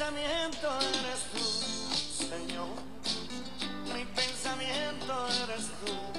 Mi pensamiento eres tú, Señor. Mi pensamiento eres tú.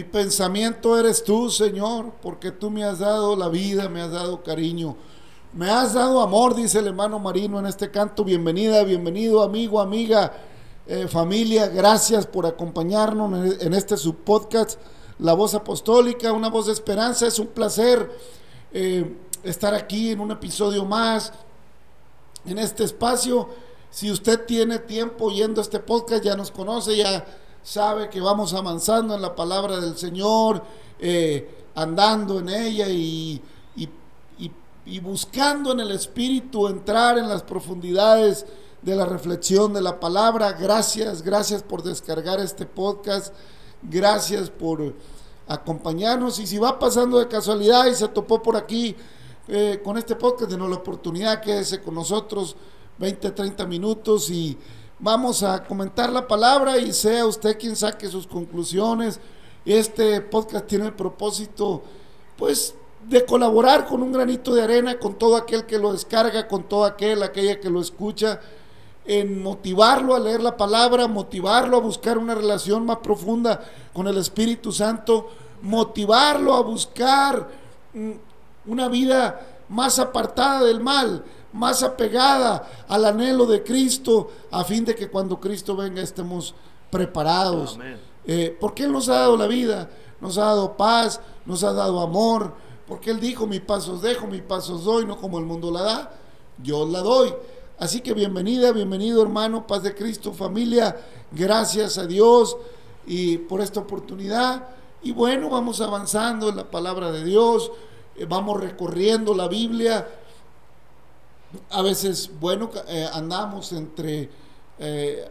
Mi pensamiento eres tú, Señor, porque tú me has dado la vida, me has dado cariño, me has dado amor, dice el hermano Marino en este canto. Bienvenida, bienvenido, amigo, amiga, eh, familia. Gracias por acompañarnos en este subpodcast, La Voz Apostólica, una voz de esperanza. Es un placer eh, estar aquí en un episodio más, en este espacio. Si usted tiene tiempo oyendo este podcast, ya nos conoce, ya sabe que vamos avanzando en la palabra del Señor, eh, andando en ella y, y, buscando en el Espíritu entrar en las profundidades de la reflexión de la palabra. Gracias, gracias por descargar este podcast, gracias por acompañarnos y si va pasando de casualidad y se topó por aquí eh, con este podcast, denos la oportunidad, quédese con nosotros 20, 30 minutos y Vamos a comentar la palabra y sea usted quien saque sus conclusiones. Este podcast tiene el propósito, pues, de colaborar con un granito de arena con todo aquel que lo descarga, con todo aquel, aquella que lo escucha, en motivarlo a leer la palabra, motivarlo a buscar una relación más profunda con el Espíritu Santo, motivarlo a buscar mm, una vida más apartada del mal, más apegada al anhelo de Cristo, a fin de que cuando Cristo venga estemos preparados. Eh, porque Él nos ha dado la vida, nos ha dado paz, nos ha dado amor, porque Él dijo, mi paso os dejo, mi paso os doy, no como el mundo la da, yo la doy. Así que bienvenida, bienvenido hermano, paz de Cristo, familia, gracias a Dios y por esta oportunidad. Y bueno, vamos avanzando en la palabra de Dios, eh, vamos recorriendo la Biblia a veces, bueno, eh, andamos entre eh,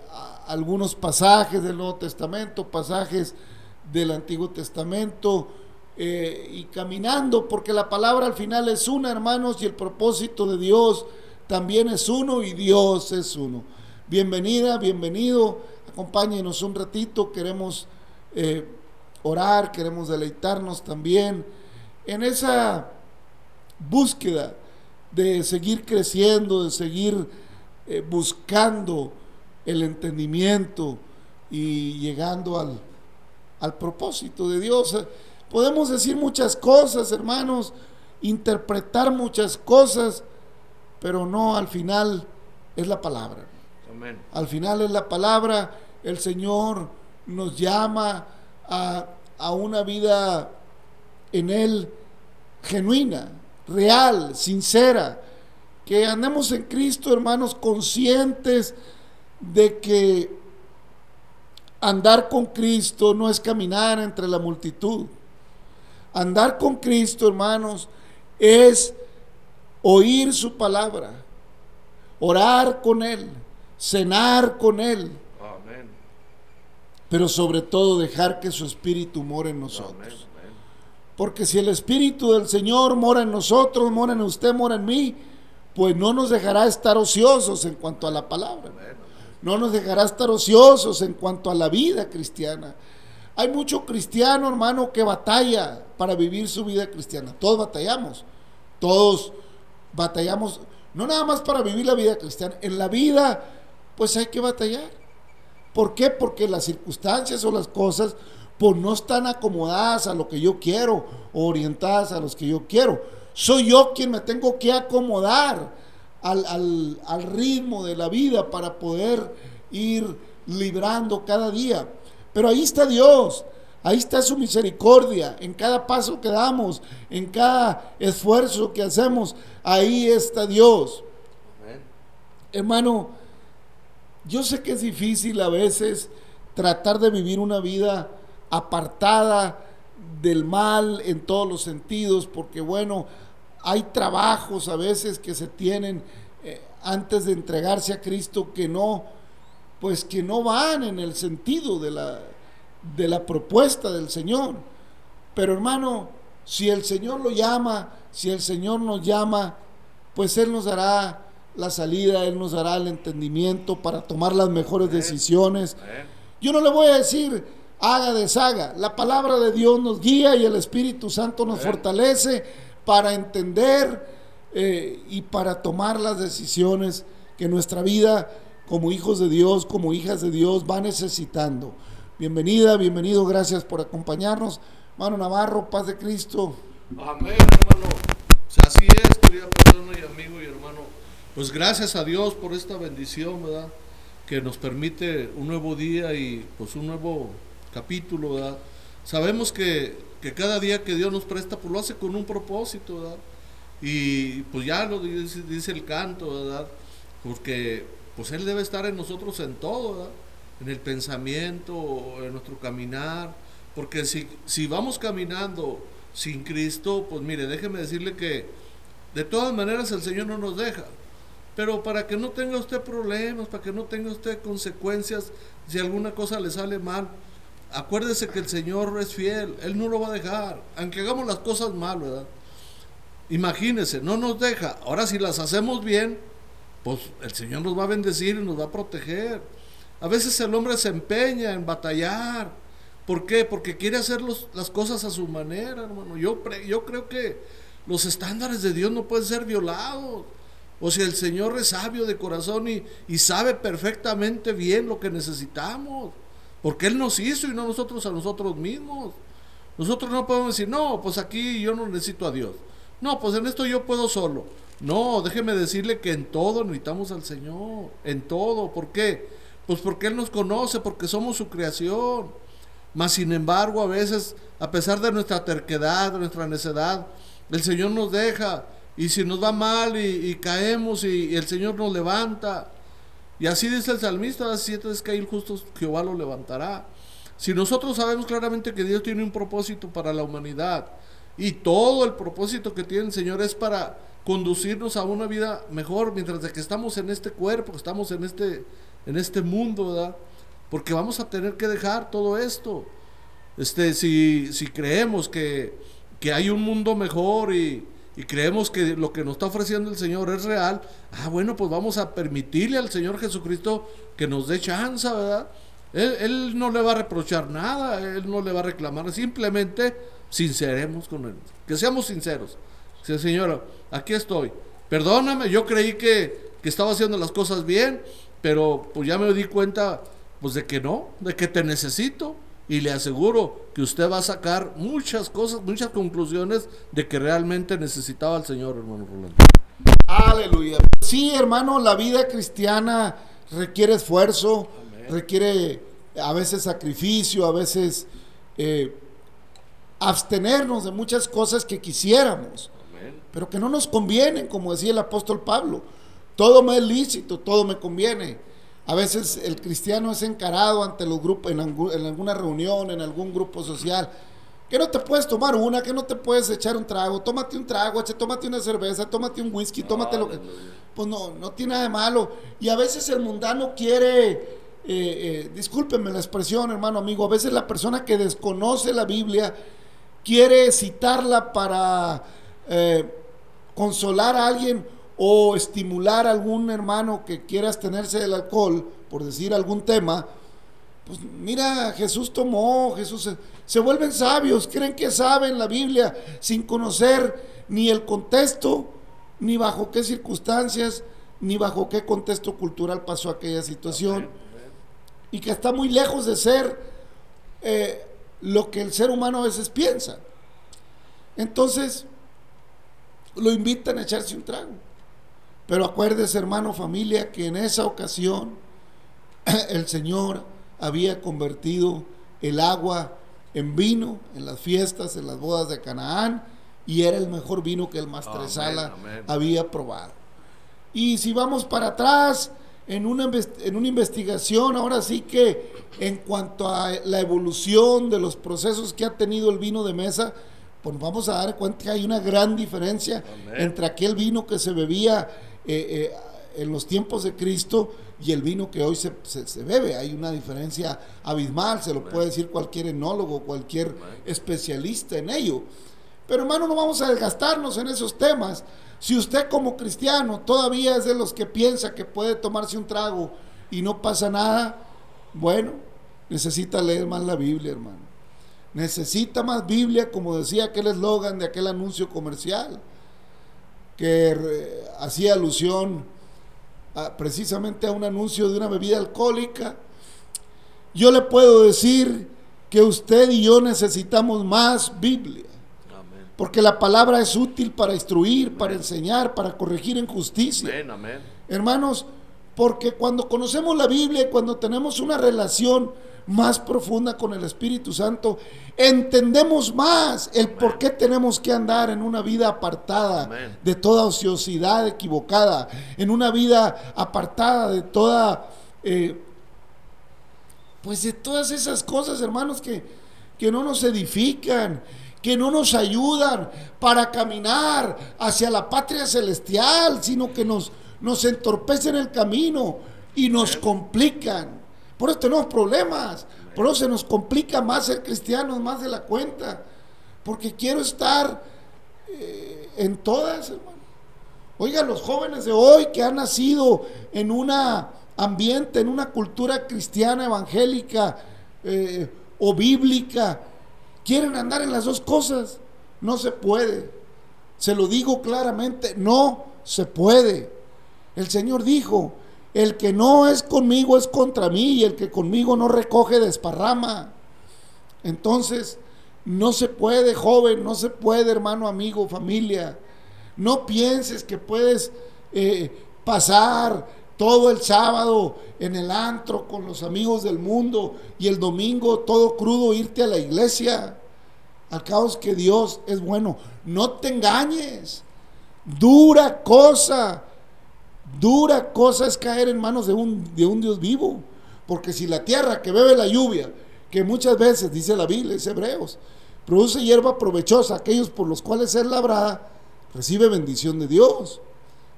algunos pasajes del Nuevo Testamento, pasajes del Antiguo Testamento, eh, y caminando, porque la palabra al final es una, hermanos, y el propósito de Dios también es uno y Dios es uno. Bienvenida, bienvenido, acompáñenos un ratito, queremos orar, queremos deleitarnos también en esa búsqueda de seguir creciendo, de seguir eh, buscando el entendimiento y llegando al, al propósito de Dios. Podemos decir muchas cosas, hermanos, interpretar muchas cosas, pero no al final es la palabra. Al final es la palabra, el Señor nos llama a, a una vida en Él genuina, real, sincera, que andemos en Cristo, hermanos, conscientes de que andar con Cristo no es caminar entre la multitud. Andar con Cristo, hermanos, es oír su palabra, orar con Él, cenar con Él. Pero sobre todo dejar que su espíritu more en nosotros. Porque si el Espíritu del Señor mora en nosotros, mora en usted, mora en mí, pues no nos dejará estar ociosos en cuanto a la palabra. No nos dejará estar ociosos en cuanto a la vida cristiana. Hay mucho cristiano, hermano, que batalla para vivir su vida cristiana. Todos batallamos. Todos batallamos, no nada más para vivir la vida cristiana. En la vida, pues hay que batallar. ¿Por qué? Porque las circunstancias o las cosas pues no están acomodadas a lo que yo quiero o orientadas a los que yo quiero. Soy yo quien me tengo que acomodar al, ritmo de la vida para poder ir librando cada día. Pero ahí está Dios, ahí está su misericordia, en cada paso que damos, en cada esfuerzo que hacemos, ahí está Dios. Hermano, yo sé que es difícil a veces tratar de vivir una vida apartada del mal en todos los sentidos, porque bueno, hay trabajos a veces que se tienen eh, antes de entregarse a Cristo que no, pues que no van en el sentido de la, de la propuesta del Señor. Pero hermano, si el Señor lo llama, si el Señor nos llama, pues Él nos dará la salida, Él nos dará el entendimiento para tomar las mejores decisiones. Yo no le voy a decir, haga, deshaga. La palabra de Dios nos guía y el Espíritu Santo nos fortalece para entender eh, y para tomar las decisiones que nuestra vida como hijos de Dios, como hijas de Dios, va necesitando. bienvenida, bienvenido, gracias por acompañarnos. Mano Navarro, paz de Cristo. Amén, hermano. Así es, querida persona y amigo y hermano. Pues gracias a Dios por esta bendición, ¿verdad? Que nos permite un nuevo día y pues un nuevo capítulo, ¿verdad? Sabemos que, que cada día que Dios nos presta, pues lo hace con un propósito, ¿verdad? Y pues ya lo dice, el canto, ¿verdad? Porque pues Él debe estar en nosotros en todo, ¿verdad? En el pensamiento, en nuestro caminar. Porque si, si vamos caminando sin Cristo, pues mire, déjeme decirle que de todas maneras el Señor no nos deja. Pero para que no tenga usted problemas, para que no tenga usted consecuencias si alguna cosa le sale mal, acuérdese que el Señor es fiel, Él no lo va a dejar, aunque hagamos las cosas mal, ¿verdad? Imagínese, no nos deja. Ahora si las hacemos bien, pues el Señor nos va a bendecir y nos va a proteger. A veces el hombre se empeña en batallar. ¿Por qué? Porque quiere hacer las cosas a su manera, hermano. Yo, yo creo que los estándares de Dios no pueden ser violados. O si el Señor es sabio de corazón y, y sabe perfectamente bien lo que necesitamos. Porque Él nos hizo y no nosotros a nosotros mismos. Nosotros no podemos decir, no, pues aquí yo no necesito a Dios. No, pues en esto yo puedo solo. No, déjeme decirle que en todo necesitamos al Señor. En todo. ¿Por qué? Pues porque Él nos conoce, porque somos su creación. Mas sin embargo, a veces, a pesar de nuestra terquedad, de nuestra necedad, el Señor nos deja. Y si nos va mal y, caemos y, el Señor nos levanta. Y así dice el salmista, siete es que hay justos, Jehová lo levantará. Si nosotros sabemos claramente que Dios tiene un propósito para la humanidad, y todo el propósito que tiene el Señor es para conducirnos a una vida mejor mientras de que estamos en este cuerpo, estamos en este, en este mundo, ¿verdad? Porque vamos a tener que dejar todo esto. Este, si, si creemos que, que hay un mundo mejor y, y creemos que lo que nos está ofreciendo el Señor es real, ah, bueno, pues vamos a permitirle al Señor Jesucristo que nos dé chance, ¿verdad? Él, él, no le va a reprochar nada, Él no le va a reclamar, simplemente sinceremos con Él, que seamos sinceros. Sí, Señor, aquí estoy. Perdóname, yo creí que, que, estaba haciendo las cosas bien, pero pues ya me di cuenta pues de que no, de que te necesito. Y le aseguro que usted va a sacar muchas cosas, muchas conclusiones de que realmente necesitaba al Señor, hermano Rolando. Aleluya. Sí, hermano, la vida cristiana requiere esfuerzo, requiere a veces sacrificio, a veces eh, abstenernos de muchas cosas que quisiéramos, pero que no nos convienen, como decía el apóstol Pablo. Todo me es lícito, todo me conviene. A veces el cristiano es encarado ante los grupos, en, alguna reunión, en algún grupo social, que no te puedes tomar una, que no te puedes echar un trago, tómate un trago, tómate una cerveza, tómate un whisky, tómate lo que... Pues no, no tiene nada de malo. Y a veces el mundano quiere, eh, eh, discúlpenme la expresión, hermano amigo, a veces la persona que desconoce la Biblia, quiere citarla para eh, consolar a alguien o estimular a algún hermano que quiera abstenerse del alcohol, por decir algún tema, pues mira, Jesús tomó, Jesús se, se, vuelven sabios, creen que saben la Biblia sin conocer ni el contexto, ni bajo qué circunstancias, ni bajo qué contexto cultural pasó aquella situación, y que está muy lejos de ser eh, lo que el ser humano a veces piensa. Entonces, lo invitan a echarse un trago. Pero acuérdese, hermano, familia, que en esa ocasión el Señor había convertido el agua en vino en las fiestas, en las bodas de Canaán, y era el mejor vino que el Maestresala había probado. Y si vamos para atrás, en una, en una investigación, ahora sí que en cuanto a la evolución de los procesos que ha tenido el vino de mesa, pues vamos a dar cuenta que hay una gran diferencia entre aquel vino que se bebía eh, eh, en los tiempos de Cristo y el vino que hoy se, se, bebe. Hay una diferencia abismal, se lo puede decir cualquier enólogo, cualquier especialista en ello. Pero hermano, no vamos a desgastarnos en esos temas. Si usted como cristiano todavía es de los que piensa que puede tomarse un trago y no pasa nada, bueno, necesita leer más la Biblia, hermano. Necesita más Biblia, como decía aquel eslogan de aquel anuncio comercial, que hacía alusión precisamente a un anuncio de una bebida alcohólica yo le puedo decir que usted y yo necesitamos más Biblia. Porque la palabra es útil para instruir, para enseñar, para corregir en justicia. Hermanos, porque cuando conocemos la Biblia y cuando tenemos una relación más profunda con el Espíritu Santo, entendemos más el por qué tenemos que andar en una vida apartada de toda ociosidad equivocada, en una vida apartada de toda, eh, pues de todas esas cosas, hermanos, que, que no nos edifican, que no nos ayudan para caminar hacia la patria celestial, sino que nos, nos entorpecen el camino y nos complican. Por eso tenemos problemas. Por eso se nos complica más ser cristianos, más de la cuenta. Porque quiero estar eh, en todas, hermano. Oiga, los jóvenes de hoy que han nacido en un ambiente, en una cultura cristiana, evangélica eh, o bíblica, quieren andar en las dos cosas. No se puede. Se lo digo claramente, no se puede. El Señor dijo, el que no es conmigo es contra mí y el que conmigo no recoge desparrama. Entonces, no se puede, joven, no se puede, hermano, amigo, familia. No pienses que puedes eh, pasar todo el sábado en el antro con los amigos del mundo y el domingo todo crudo irte a la iglesia. Al que Dios es bueno. No te engañes. Dura cosa Dura cosa es caer en manos de un, de un Dios vivo. Porque si la tierra que bebe la lluvia, que muchas veces, dice la Biblia, es Hebreos, produce hierba provechosa, aquellos por los cuales es labrada, recibe bendición de Dios.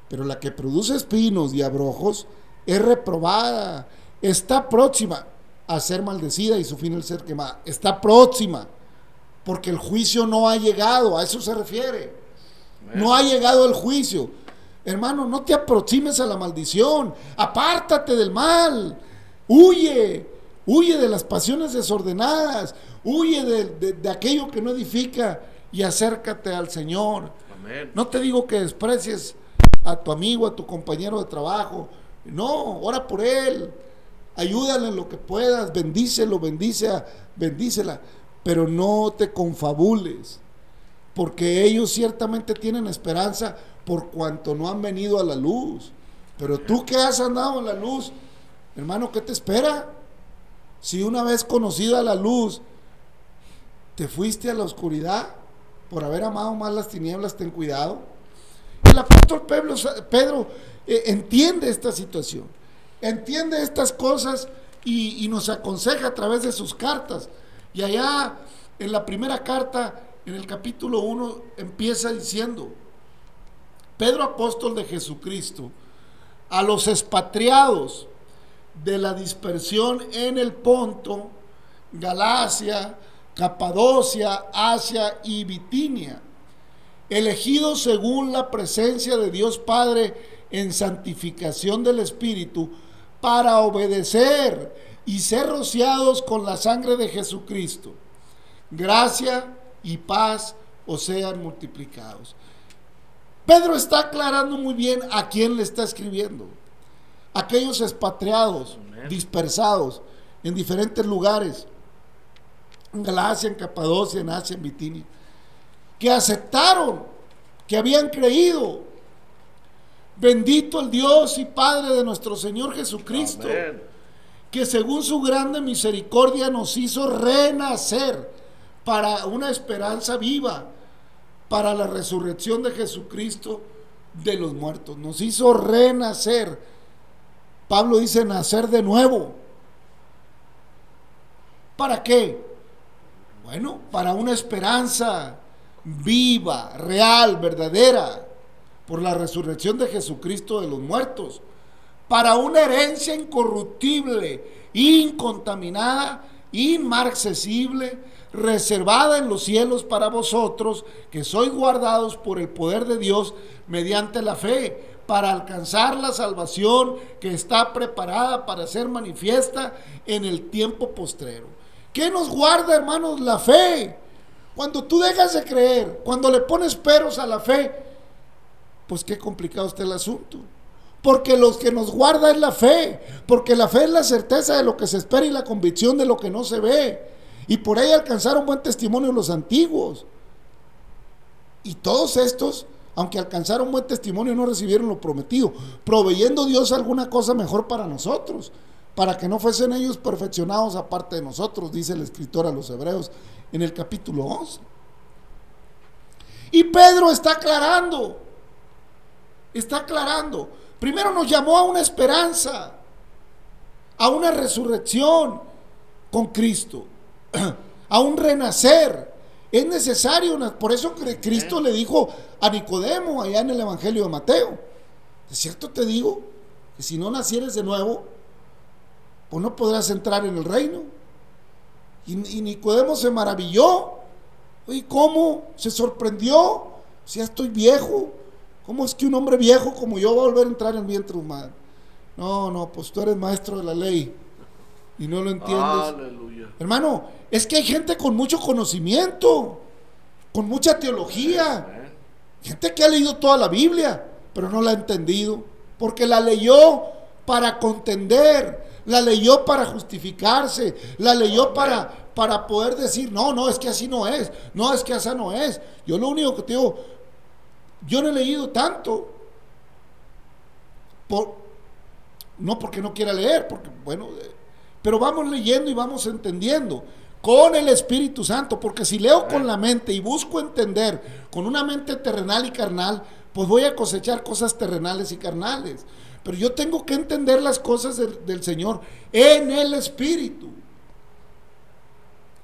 Pero la que produce espinos y abrojos es reprobada, está próxima a ser maldecida y su fin el ser quemada. Está próxima, porque el juicio no ha llegado, a eso se refiere. No ha llegado el juicio. Hermano, no te aproximes a la maldición. Apártate del mal. Huye. Huye de las pasiones desordenadas. Huye de, aquello que no edifica y acércate al Señor. No te digo que desprecies a tu amigo, a tu compañero de trabajo. No, ora por él. Ayúdale en lo que puedas. Bendícelo, bendice, bendícela. Pero no te confabules. Porque ellos ciertamente tienen esperanza por cuanto no han venido a la luz. Pero tú que has andado en la luz, hermano, ¿qué te espera? Si una vez conocida la luz, te fuiste a la oscuridad por haber amado más las tinieblas, ten cuidado. El apóstol Pedro, Pedro eh, entiende esta situación, entiende estas cosas y, y nos aconseja a través de sus cartas. Y allá en la primera carta, en el capítulo 1, empieza diciendo, Pedro apóstol de Jesucristo, a los expatriados de la dispersión en el Ponto, Galacia, Capadocia, Asia y Bitinia, elegidos según la presencia de Dios Padre en santificación del Espíritu, para obedecer y ser rociados con la sangre de Jesucristo. Gracia y paz os sean multiplicados. Pedro está aclarando muy bien a quién le está escribiendo. Aquellos expatriados, dispersados en diferentes lugares, en Galacia, en Capadocia, en Asia, en Bitinia, que aceptaron, que habían creído. Bendito el Dios y Padre de nuestro Señor Jesucristo, que según su grande misericordia nos hizo renacer para una esperanza viva para la resurrección de Jesucristo de los muertos. Nos hizo renacer. Pablo dice nacer de nuevo. ¿Para qué? Bueno, para una esperanza viva, real, verdadera, por la resurrección de Jesucristo de los muertos, para una herencia incorruptible, incontaminada, inmarcesible, reservada en los cielos para vosotros, que sois guardados por el poder de Dios mediante la fe, para alcanzar la salvación que está preparada para ser manifiesta en el tiempo postrero. ¿Qué nos guarda, hermanos? La fe. Cuando tú dejas de creer, cuando le pones peros a la fe, pues qué complicado está el asunto. Porque los que nos guarda es la fe. Porque la fe es la certeza de lo que se espera y la convicción de lo que no se ve. Y por ahí alcanzaron buen testimonio los antiguos. Y todos estos, aunque alcanzaron buen testimonio, no recibieron lo prometido, proveyendo Dios alguna cosa mejor para nosotros, para que no fuesen ellos perfeccionados aparte de nosotros, dice el escritor a los hebreos en el capítulo 11. Y Pedro está aclarando, está aclarando. Primero nos llamó a una esperanza, a una resurrección con Cristo, a un renacer. Es necesario, por eso Cristo le dijo a Nicodemo allá en el Evangelio de Mateo, de cierto te digo que si no nacieres de nuevo, pues no podrás entrar en el reino. Y, Nicodemo se maravilló. ¿Y cómo? Se sorprendió. Si ya estoy viejo. ¿Cómo es que un hombre viejo como yo va a volver a entrar en el vientre humano? No, no, pues tú eres maestro de la ley y no lo entiendes. Hermano, es que hay gente con mucho conocimiento, con mucha teología, gente que ha leído toda la Biblia, pero no la ha entendido, porque la leyó para contender, la leyó para justificarse, la leyó para, para poder decir, no, no, es que así no es, no, es que así no es. Yo lo único que te digo, yo no he leído tanto, por, no porque no quiera leer, porque bueno, pero vamos leyendo y vamos entendiendo con el Espíritu Santo, porque si leo con la mente y busco entender con una mente terrenal y carnal, pues voy a cosechar cosas terrenales y carnales. Pero yo tengo que entender las cosas del, Señor en el Espíritu.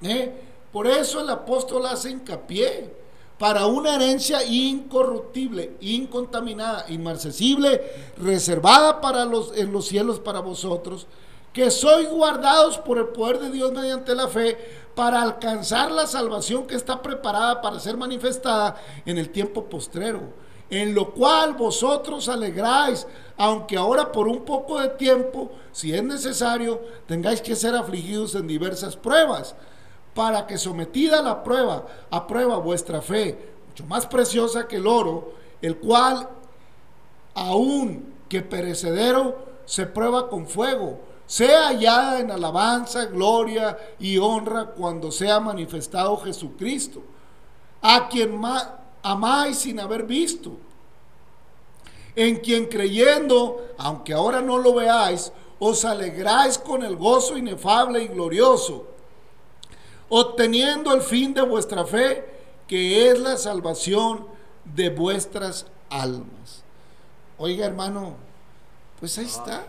¿Eh? Por eso el apóstol hace hincapié para una herencia incorruptible, incontaminada, inmarcesible, reservada para los, en los cielos para vosotros que sois guardados por el poder de Dios mediante la fe para alcanzar la salvación que está preparada para ser manifestada en el tiempo postrero, en lo cual vosotros alegráis, aunque ahora por un poco de tiempo, si es necesario, tengáis que ser afligidos en diversas pruebas, para que sometida a la prueba, a prueba vuestra fe, mucho más preciosa que el oro, el cual, aun que perecedero, se prueba con fuego, sea hallada en alabanza, gloria y honra cuando sea manifestado Jesucristo, a quien amáis sin haber visto, en quien creyendo, aunque ahora no lo veáis, os alegráis con el gozo inefable y glorioso, obteniendo el fin de vuestra fe, que es la salvación de vuestras almas. Oiga hermano, pues ahí está.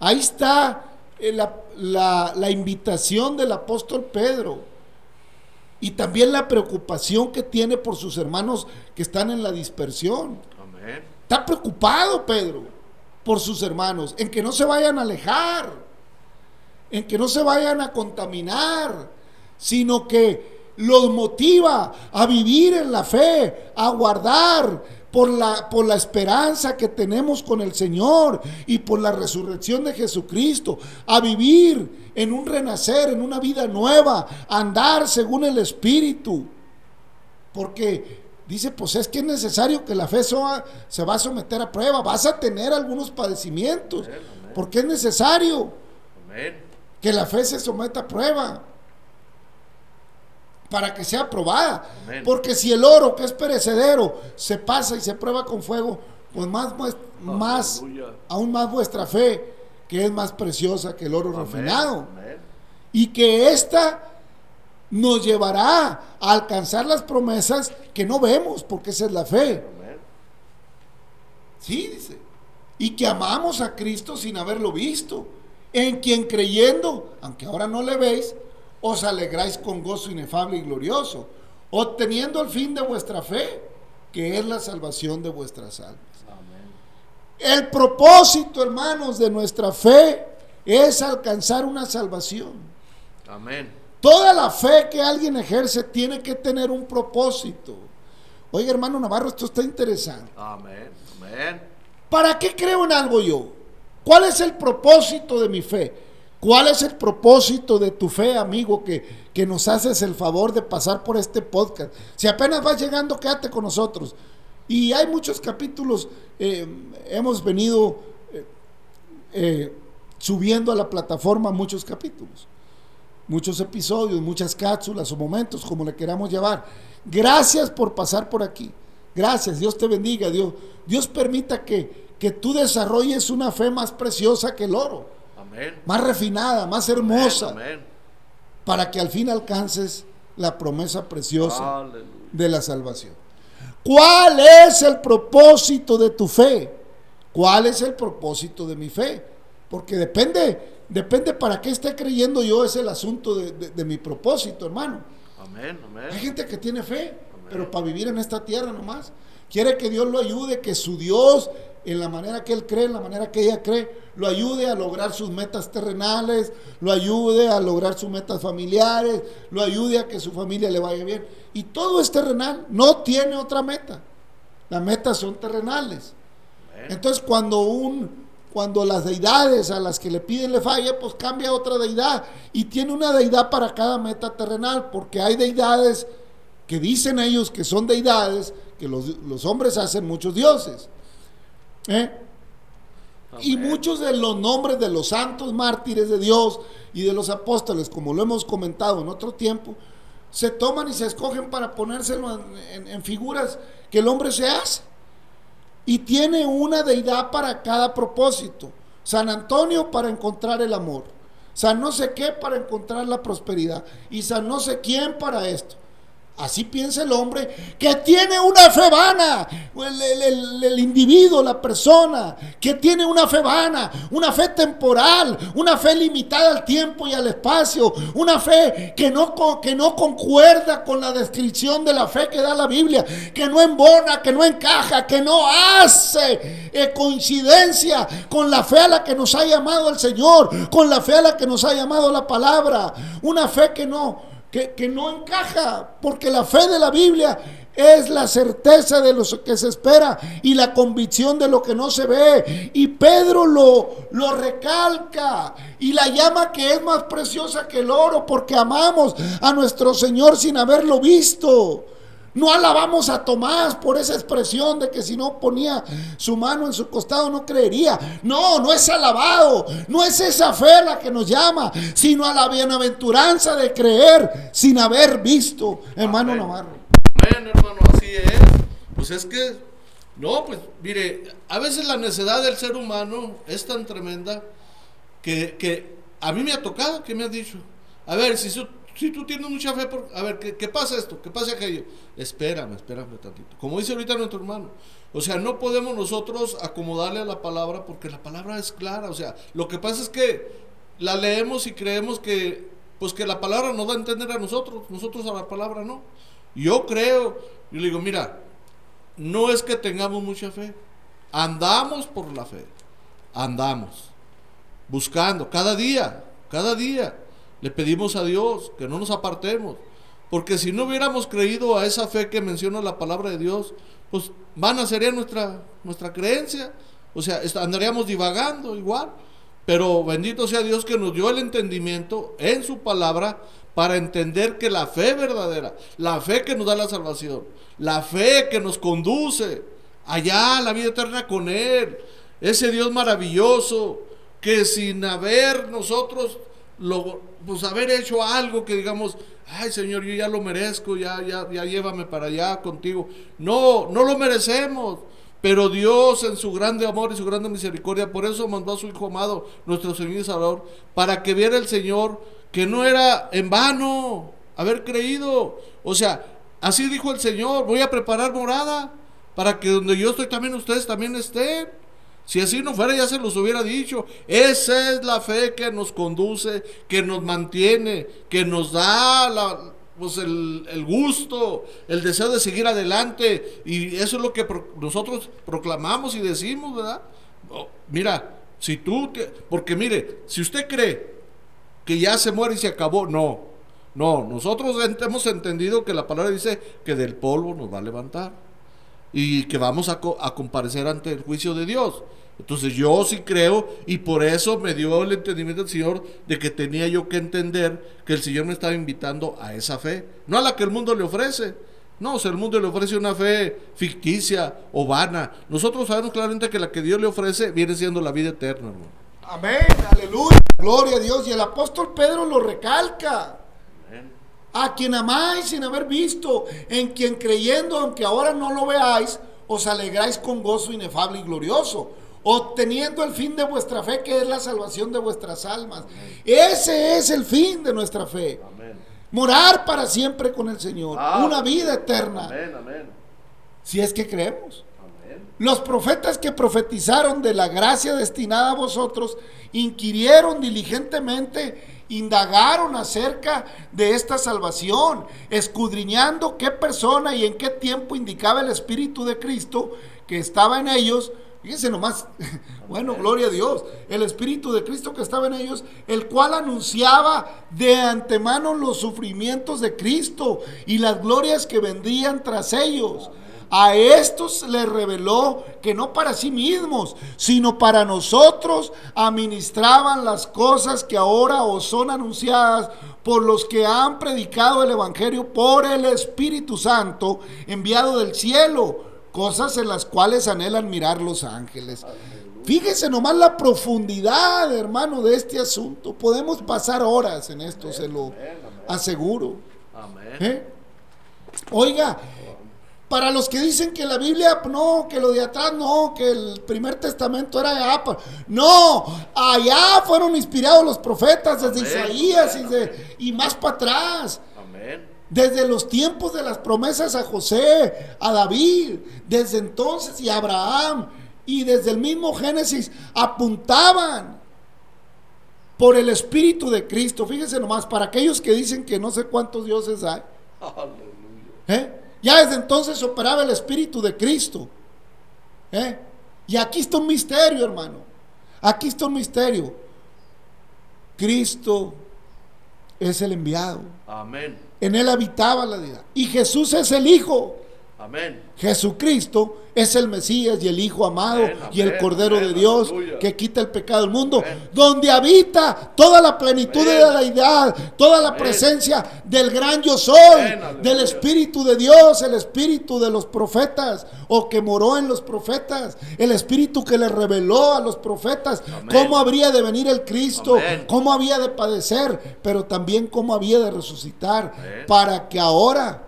Ahí está eh, la, invitación del apóstol Pedro. Y también la preocupación que tiene por sus hermanos que están en la dispersión. Está preocupado Pedro por sus hermanos, en que no se vayan a alejar, en que no se vayan a contaminar, sino que los motiva a vivir en la fe, a guardar, por la, por la esperanza que tenemos con el Señor y por la resurrección de Jesucristo, a vivir en un renacer, en una vida nueva, a andar según el Espíritu. Porque dice, pues es que es necesario que la fe se va a someter a prueba, vas a tener algunos padecimientos, porque es necesario que la fe se someta a prueba para que sea probada. Porque si el oro que es perecedero se pasa y se prueba con fuego, pues más, más aún más vuestra fe, que es más preciosa que el oro refinado. Y que ésta nos llevará a alcanzar las promesas que no vemos, porque esa es la fe. Sí, dice. Y que amamos a Cristo sin haberlo visto. En quien creyendo, aunque ahora no le veis, os alegráis con gozo inefable y glorioso, obteniendo el fin de vuestra fe, que es la salvación de vuestras almas. El propósito, hermanos, de nuestra fe es alcanzar una salvación. Amén. Toda la fe que alguien ejerce tiene que tener un propósito. Oiga, hermano Navarro, esto está interesante. Amén. Amén. ¿Para qué creo en algo yo? ¿Cuál es el propósito de mi fe? ¿Cuál es el propósito de tu fe, amigo, que, que, nos haces el favor de pasar por este podcast? Si apenas vas llegando, quédate con nosotros. Y hay muchos capítulos, eh, hemos venido eh, subiendo a la plataforma muchos capítulos, muchos episodios, muchas cápsulas o momentos, como le queramos llevar. Gracias por pasar por aquí. Gracias, Dios te bendiga, Dios. Dios permita que, que tú desarrolles una fe más preciosa que el oro. Amén. Más refinada, más hermosa. Amén. Para que al fin alcances la promesa preciosa Aleluya. de la salvación. ¿Cuál es el propósito de tu fe? ¿Cuál es el propósito de mi fe? Porque depende, depende para qué esté creyendo yo es el asunto de, de- de mi propósito, hermano. Amén. Hay Amén. gente que tiene fe, pero para vivir en esta tierra nomás. Quiere que Dios lo ayude, que su Dios, en la manera que Él cree, en la manera que ella cree, lo ayude a lograr sus metas terrenales, lo ayude a lograr sus metas familiares, lo ayude a que su familia le vaya bien. Y todo es terrenal, no tiene otra meta. Las metas son terrenales. Entonces cuando un cuando las deidades a las que le piden le falla, pues cambia a otra deidad y tiene una deidad para cada meta terrenal, porque hay deidades que dicen ellos que son deidades, que los, los hombres hacen muchos dioses. ¿Eh? Y muchos de los nombres de los santos mártires de Dios y de los apóstoles, como lo hemos comentado en otro tiempo, se toman y se escogen para ponérselo en, en- en figuras que el hombre se hace. Y tiene una deidad para cada propósito. San Antonio para encontrar el amor. San no sé qué para encontrar la prosperidad. Y San no sé quién para esto. Así piensa el hombre que tiene una fe vana, el, individuo, la persona, que tiene una fe vana, una fe temporal, una fe limitada al tiempo y al espacio, una fe que no, que no concuerda con la descripción de la fe que da la Biblia, que no embona, que no encaja, que no hace eh, coincidencia con la fe a la que nos ha llamado el Señor, con la fe a la que nos ha llamado la palabra, una fe que no que, que no encaja, porque la fe de la Biblia es la certeza de lo que se espera y la convicción de lo que no se ve. Y Pedro lo, lo recalca y la llama que es más preciosa que el oro, porque amamos a nuestro Señor sin haberlo visto. No alabamos a Tomás por esa expresión de que si no ponía su mano en su costado no creería. No, no es alabado. No es esa fe la que nos llama, sino a la bienaventuranza de creer sin haber visto, hermano Amén. Navarro. Amén, hermano, así es. Pues es que, no, pues mire, a veces la necedad del ser humano es tan tremenda que, que a mí me ha tocado, que me ha dicho, a ver, si, su- si tú tienes mucha fe, por, a ver, ¿qué, qué pasa esto? ¿Qué pasa aquello? Espérame, espérame tantito. Como dice ahorita nuestro hermano, o sea, no podemos nosotros acomodarle a la palabra porque la palabra es clara, o sea, lo que pasa es que la leemos y creemos que, pues que la palabra nos da a entender a nosotros, nosotros a la palabra no. Yo creo, yo le digo, mira, no es que tengamos mucha fe, andamos por la fe, andamos, buscando, cada día, cada día, le pedimos a Dios que no nos apartemos, porque si no hubiéramos creído a esa fe que menciona la palabra de Dios, pues vana sería nuestra, nuestra creencia, o sea, andaríamos divagando igual, pero bendito sea Dios que nos dio el entendimiento en su palabra para entender que la fe verdadera, la fe que nos da la salvación, la fe que nos conduce allá a la vida eterna con Él, ese Dios maravilloso que sin haber nosotros pues haber hecho algo que digamos, ay Señor, yo ya lo merezco, ya, ya, ya llévame para allá contigo. No, no lo merecemos. Pero Dios en su grande amor y su grande misericordia, por eso mandó a su Hijo amado, nuestro Señor y Salvador, para que viera el Señor que no era en vano haber creído. O sea, así dijo el Señor, voy a preparar morada para que donde yo estoy también ustedes también estén. Si así no fuera, ya se los hubiera dicho. Esa es la fe que nos conduce, que nos mantiene, que nos da pues el, gusto, el deseo de seguir adelante. Y eso es lo que pro- nosotros proclamamos y decimos, ¿verdad? Oh, mira, si tú, te- porque mire, si usted cree que ya se muere y se acabó, no. No, nosotros hemos entendido que la palabra dice que del polvo nos va a levantar y que vamos a, co- a comparecer ante el juicio de Dios. Entonces yo sí creo y por eso me dio el entendimiento del Señor de que tenía yo que entender que el Señor me estaba invitando a esa fe, no a la que el mundo le ofrece. No, o sea, el mundo le ofrece una fe ficticia o vana. Nosotros sabemos claramente que la que Dios le ofrece viene siendo la vida eterna, hermano. Amén, aleluya, gloria a Dios. Y el apóstol Pedro lo recalca. A quien amáis sin haber visto, en quien creyendo, aunque ahora no lo veáis, os alegráis con gozo inefable y glorioso, obteniendo el fin de vuestra fe, que es la salvación de vuestras almas. Ese es el fin de nuestra fe. Morar para siempre con el Señor, Ah. una vida eterna, Amén, amén. si es que creemos. Los profetas que profetizaron de la gracia destinada a vosotros inquirieron diligentemente, indagaron acerca de esta salvación, escudriñando qué persona y en qué tiempo indicaba el Espíritu de Cristo que estaba en ellos. Fíjense nomás, bueno, gloria a Dios, el Espíritu de Cristo que estaba en ellos, el cual anunciaba de antemano los sufrimientos de Cristo y las glorias que vendrían tras ellos. A estos les reveló que no para sí mismos, sino para nosotros administraban las cosas que ahora os son anunciadas por los que han predicado el Evangelio por el Espíritu Santo enviado del cielo, cosas en las cuales anhelan mirar los ángeles. Fíjese nomás la profundidad, hermano, de este asunto. Podemos pasar horas en esto, se lo aseguro. Amén. ¿Eh? Oiga, para los que dicen que la Biblia no, que lo de atrás no, que el primer testamento era de APA. No, allá fueron inspirados los profetas desde Amén, Isaías y, de- y más para atrás. Amén. Desde los tiempos de las promesas a José, a David, desde entonces y a Abraham, y desde el mismo Génesis apuntaban por el Espíritu de Cristo. Fíjense nomás, para aquellos que dicen que no sé cuántos dioses hay. ¿eh? ya desde entonces operaba el Espíritu de Cristo. ¿eh? Y aquí está un misterio, hermano. Aquí está un misterio. Cristo es el enviado. Amén. En él habitaba la deidad. Y Jesús es el Hijo. Amén. Jesucristo es el Mesías y el Hijo amado Amén, y el Cordero amén, de Dios aleluya. que quita el pecado del mundo, Amén. donde habita toda la plenitud de la deidad, toda la presencia del gran yo soy, del Espíritu de Dios, el Espíritu de los profetas o que moró en los profetas, el Espíritu que le reveló a los profetas cómo habría de venir el Cristo, cómo había de padecer, pero también cómo había de resucitar, para que ahora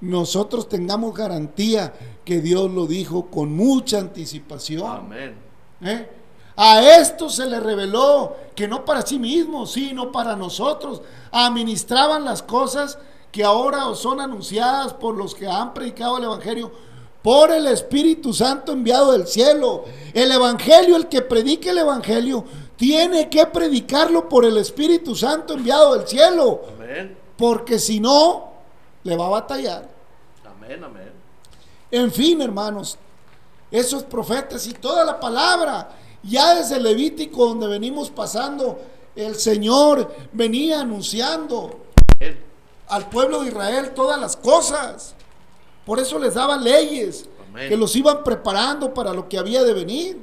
nosotros tengamos garantía que Dios lo dijo con mucha anticipación. Amén. ¿eh? A esto se le reveló que no para sí mismos, sino para nosotros administraban las cosas que ahora os son anunciadas por los que han predicado el Evangelio por el Espíritu Santo enviado del cielo. El Evangelio, el que predique el Evangelio, tiene que predicarlo por el Espíritu Santo enviado del cielo, Amén. porque si no, le va a batallar. Amén. Amén. En fin, hermanos, esos profetas y toda la palabra, ya desde Levítico donde venimos pasando, el Señor venía anunciando al pueblo de Israel todas las cosas. Por eso les daba leyes Amén. que los iban preparando para lo que había de venir.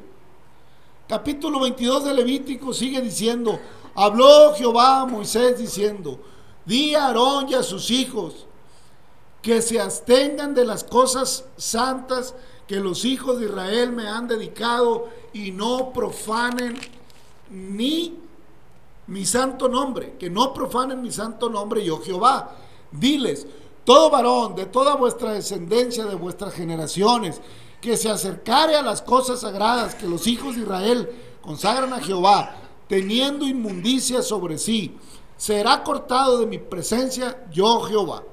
Capítulo 22 de Levítico sigue diciendo, habló Jehová a Moisés diciendo, di a Aarón y a sus hijos que se abstengan de las cosas santas que los hijos de Israel me han dedicado y no profanen ni mi santo nombre, que no profanen mi santo nombre, yo Jehová. Diles, todo varón de toda vuestra descendencia, de vuestras generaciones, que se acercare a las cosas sagradas que los hijos de Israel consagran a Jehová, teniendo inmundicia sobre sí, será cortado de mi presencia, yo Jehová.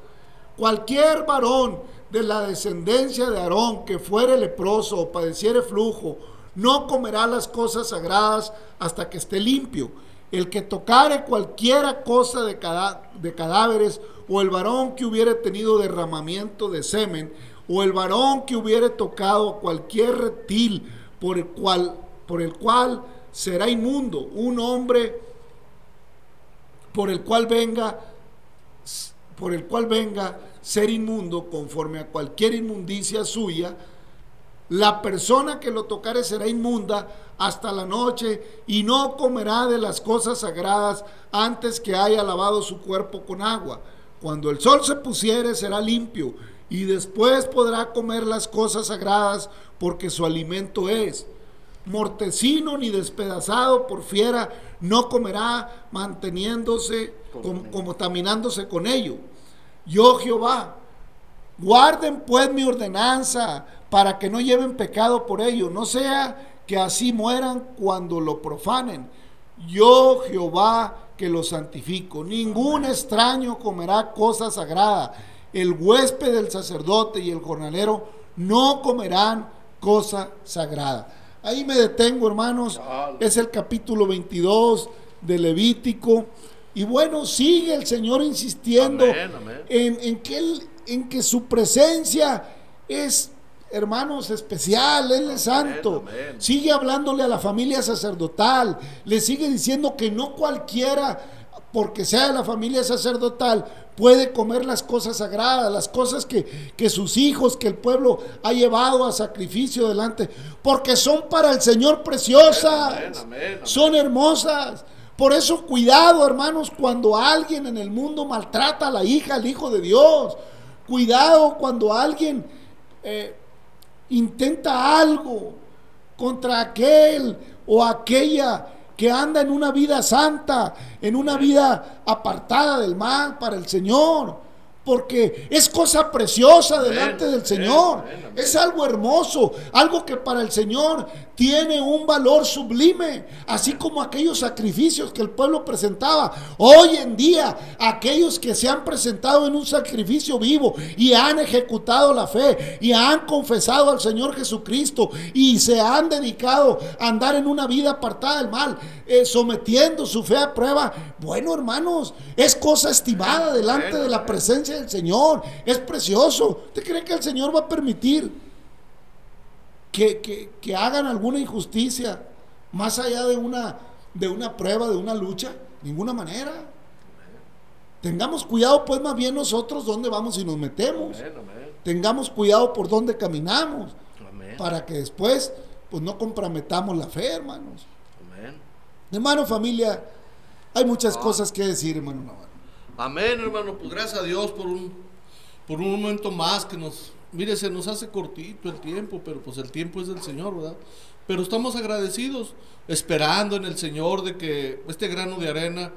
Cualquier varón de la descendencia de Aarón que fuere leproso o padeciere flujo, no comerá las cosas sagradas hasta que esté limpio. El que tocare cualquiera cosa de, cadá- de cadáveres, o el varón que hubiere tenido derramamiento de semen, o el varón que hubiere tocado cualquier reptil por el cual será inmundo, un hombre por el cual venga por el cual venga ser inmundo conforme a cualquier inmundicia suya, la persona que lo tocare será inmunda hasta la noche y no comerá de las cosas sagradas antes que haya lavado su cuerpo con agua. Cuando el sol se pusiere será limpio y después podrá comer las cosas sagradas porque su alimento es. Mortecino ni despedazado por fiera no comerá, manteniéndose, como, contaminándose con ello. Yo Jehová, guarden pues mi ordenanza para que no lleven pecado por ello, no sea que así mueran cuando lo profanen. Yo Jehová que lo santifico. Ningún extraño comerá cosa sagrada. El huésped del sacerdote y el jornalero no comerán cosa sagrada. Ahí me detengo, hermanos. Es el capítulo 22 de Levítico. Y bueno, sigue el Señor insistiendo En, que en que su presencia es hermanos, especial, Él es santo. Sigue hablándole a la familia sacerdotal, le sigue diciendo que no cualquiera, porque sea de la familia sacerdotal, puede comer las cosas sagradas, las cosas que, que sus hijos, que el pueblo ha llevado a sacrificio delante, porque son para el Señor preciosas, son hermosas. Por eso cuidado, hermanos, cuando alguien en el mundo maltrata a la hija, al hijo de Dios. Cuidado cuando alguien eh, intenta algo contra aquel o aquella que anda en una vida santa, en una vida apartada del mal para el Señor porque es cosa preciosa delante del Señor. Es algo hermoso, algo que para el Señor tiene un valor sublime, así como aquellos sacrificios que el pueblo presentaba. Hoy en día, aquellos que se han presentado en un sacrificio vivo y han ejecutado la fe y han confesado al Señor Jesucristo y se han dedicado a andar en una vida apartada del mal, eh, sometiendo su fe a prueba. Bueno, hermanos, es cosa estimada delante de la presencia el Señor. Es precioso. ¿Usted cree que el Señor va a permitir que, hagan alguna injusticia más allá de una, de una prueba, de una lucha? Ninguna manera. Tengamos cuidado pues más bien nosotros dónde vamos y nos metemos. Tengamos cuidado por dónde caminamos. Para que después pues no comprometamos la fe, hermanos. Hermano, familia, hay muchas ah. cosas que decir, hermano. Amén, hermano. Pues gracias a Dios por un, por un momento más que nos... Mire, se nos hace cortito el tiempo, pero pues el tiempo es del Señor, ¿verdad? Pero estamos agradecidos, esperando en el Señor de que este grano de arena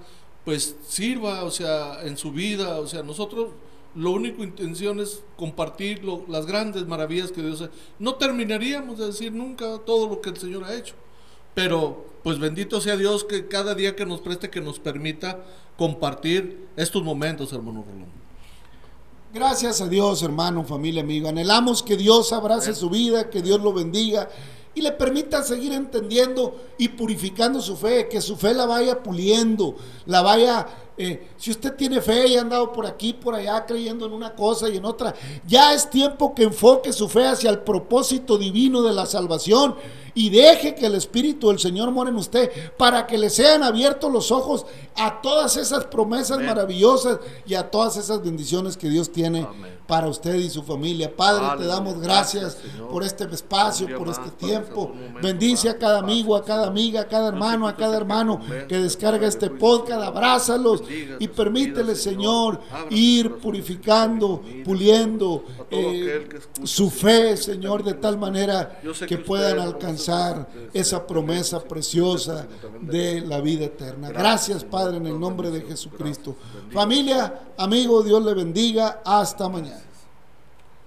pues sirva, o sea, en su vida, o sea, nosotros lo único intención es compartir las grandes maravillas que Dios ha No terminaríamos de decir nunca todo lo que el Señor ha hecho, pero pues bendito sea Dios que cada día que nos preste, que nos permita compartir estos momentos, hermano Rolando. Gracias a Dios, hermano, familia, amigo. Anhelamos que Dios abrace su vida, que Dios lo bendiga y le permita seguir entendiendo y purificando su fe, que su fe la vaya puliendo, la vaya... Eh, si usted tiene fe y ha andado por aquí, por allá, creyendo en una cosa y en otra, ya es tiempo que enfoque su fe hacia el propósito divino de la salvación y deje que el Espíritu del Señor more en usted para que le sean abiertos los ojos a todas esas promesas maravillosas y a todas esas bendiciones que Dios tiene para usted y su familia. Padre, te damos gracias, por este espacio, por este tiempo. Bendice a cada amigo, a cada amiga, a cada hermano, a cada hermano que descarga este podcast. Abrázalos y permítele, Señor, ir purificando, puliendo eh, su fe, Señor, de tal manera que puedan esa promesa preciosa de la vida eterna. Gracias, Padre, en el nombre de Jesucristo. Familia, amigo, Dios le bendiga. Hasta mañana.